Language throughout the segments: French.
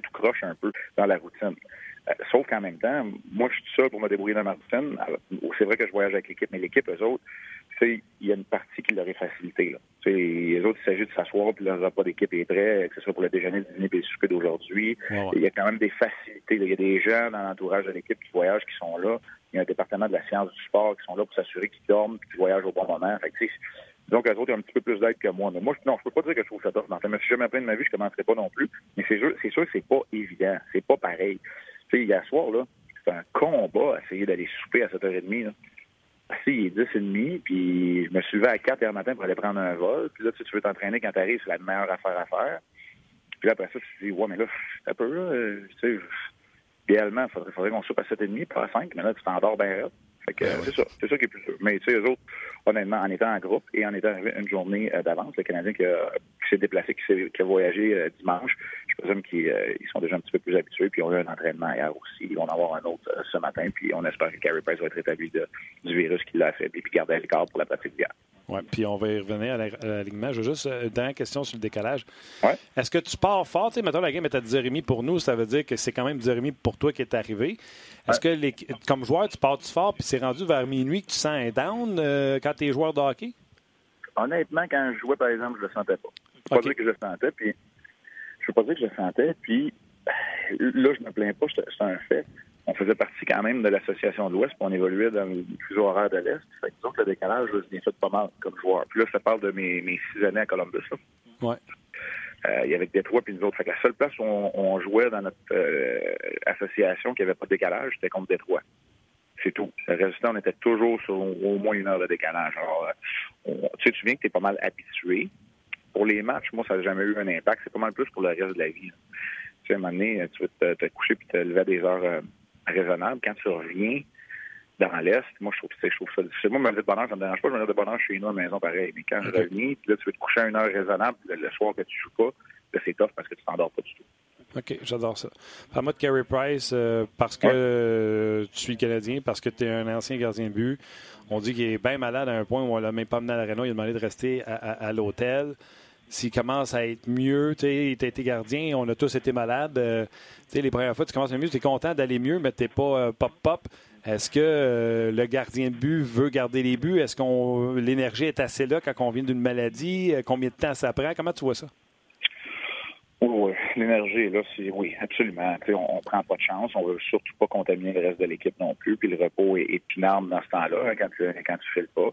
tout croche un peu dans la routine. Euh, sauf qu'en même temps, moi, je suis tout seul pour me débrouiller dans ma routine. C'est vrai que je voyage avec l'équipe, mais l'équipe, eux autres, il y a une partie qui leur est facilitée. Les autres, il s'agit de s'asseoir, puis leur repas d'équipe est prêt, que ce soit pour le déjeuner, le dîner et le souper d'aujourd'hui. Il y a quand même des facilités. Il y a des gens dans l'entourage de l'équipe qui voyagent, qui sont là. Il y a un département de la science du sport qui sont là pour s'assurer qu'ils dorment et qu'ils voyagent au bon moment. Fait donc, eux autres, ont un petit peu plus d'aide que moi. Mais moi, non, je peux pas dire que je trouve ça tough. Je me suis jamais plein de ma vie, je commencerai pas non plus. Mais c'est sûr, c'est sûr que c'est pas évident. C'est pas pareil. Tu sais, hier soir, là, c'est un combat essayer d'aller souper à 7h30, là. Si, il est 10h30, puis je me suis levé à 4 h matin pour aller prendre un vol. Puis là, tu, veux t'entraîner quand tu arrives, c'est la meilleure affaire à faire. Puis là, après ça, tu te dis, ouais, mais là, un peu là, euh, tu sais, idéalement, il faudrait, qu'on soupe à 7h30, pas à 5, mais là, tu t'endors bien là. Fait que, ben c'est ça, c'est ça qui est plus sûr. Mais tu sais, eux autres, honnêtement, en étant en groupe et en étant arrivé une journée euh, d'avance, le Canadien qui, s'est déplacé, qui, a voyagé euh, dimanche, je présume qu'ils sont déjà un petit peu plus habitués, puis ils ont eu un entraînement hier aussi. Ils vont en avoir un autre ce matin, puis on espère que Carey Price va être rétabli du virus qui l'a fait, puis garder le corps pour la pratique d'hier. Oui, puis on va y revenir à l'alignement. Je veux juste, euh, dernière question sur le décalage. Ouais. Est-ce que tu pars fort? Tu sais, maintenant, la game est à 10h30 pour nous, ça veut dire que c'est quand même 10h30 pour toi qui est arrivé. Est-ce que, les, comme joueur, tu pars-tu fort, puis c'est rendu vers minuit que tu sens un down euh, quand tu es joueur de hockey? Honnêtement, quand je jouais, par exemple, je le sentais pas. Je ne peux pas dire que je le sentais, puis je peux pas dire que je le sentais, puis là, je me plains pas, c'est un fait on faisait partie quand même de l'association de l'Ouest, puis on évoluait dans le fuseau horaire de l'Est. Fait que disons que le décalage, je bien fait pas mal comme joueur. Puis là, ça parle de mes, mes six années à Columbus. Ouais. Euh, il y avait Détroit puis nous autres. Fait que la seule place où on, jouait dans notre euh, association qui avait pas de décalage, c'était contre Détroit. C'est tout. Le résultat, on était toujours sur au moins une heure de décalage. Alors, euh, tu sais, tu viens que tu es pas mal habitué. Pour les matchs, moi, ça n'a jamais eu un impact. C'est pas mal plus pour le reste de la vie. Tu sais, à un moment donné, tu veux te, coucher puis te lever à des heures raisonnable. Quand tu reviens dans l'Est, moi, je trouve, je trouve ça difficile. Moi, me de bonheur, ça me dérange pas. Je me de bonheur chez nous à la maison, pareil. Mais quand je reviens, puis là, tu veux te coucher à une heure raisonnable, le, soir que tu joues pas, là, c'est tough parce que tu t'endors pas du tout. OK, j'adore ça. Parle-moi de Carey Price, euh, parce que tu suis Canadien, parce que tu es un ancien gardien de but. On dit qu'il est bien malade à un point où on l'a même pas amené à l'aréna. Il a demandé de rester à l'hôtel s'il commence à être mieux, tu sais, été gardien, on a tous été malades. Euh, tu sais, les premières fois, tu commences à mieux, tu es content d'aller mieux, mais tu pas pop-pop. Euh, Est-ce que euh, le gardien de but veut garder les buts? Est-ce que l'énergie est assez là quand on vient d'une maladie? Combien de temps ça prend? Comment tu vois ça? Oui, l'énergie là, c'est oui, absolument. on, ne prend pas de chance, on veut surtout pas contaminer le reste de l'équipe non plus. Puis le repos est, est dans ce temps-là, hein, quand tu quand tu files pas.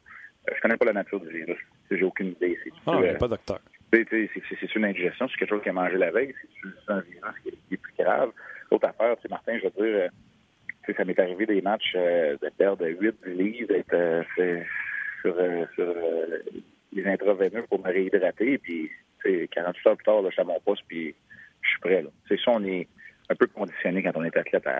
Je connais pas la nature du virus. J'ai aucune idée. Ah, pas docteur. C'est une indigestion, c'est quelque chose qui a mangé la veille, c'est un virus qui est, plus grave. L'autre affaire, tu Martin, je veux dire, euh, ça m'est arrivé des matchs euh, de perdre 8 livres, d'être euh, sur, sur les intraveineux pour me réhydrater, puis 48 heures plus tard, là, je suis à mon poste, puis je suis prêt. C'est ça, on est un peu conditionné quand on est athlète à,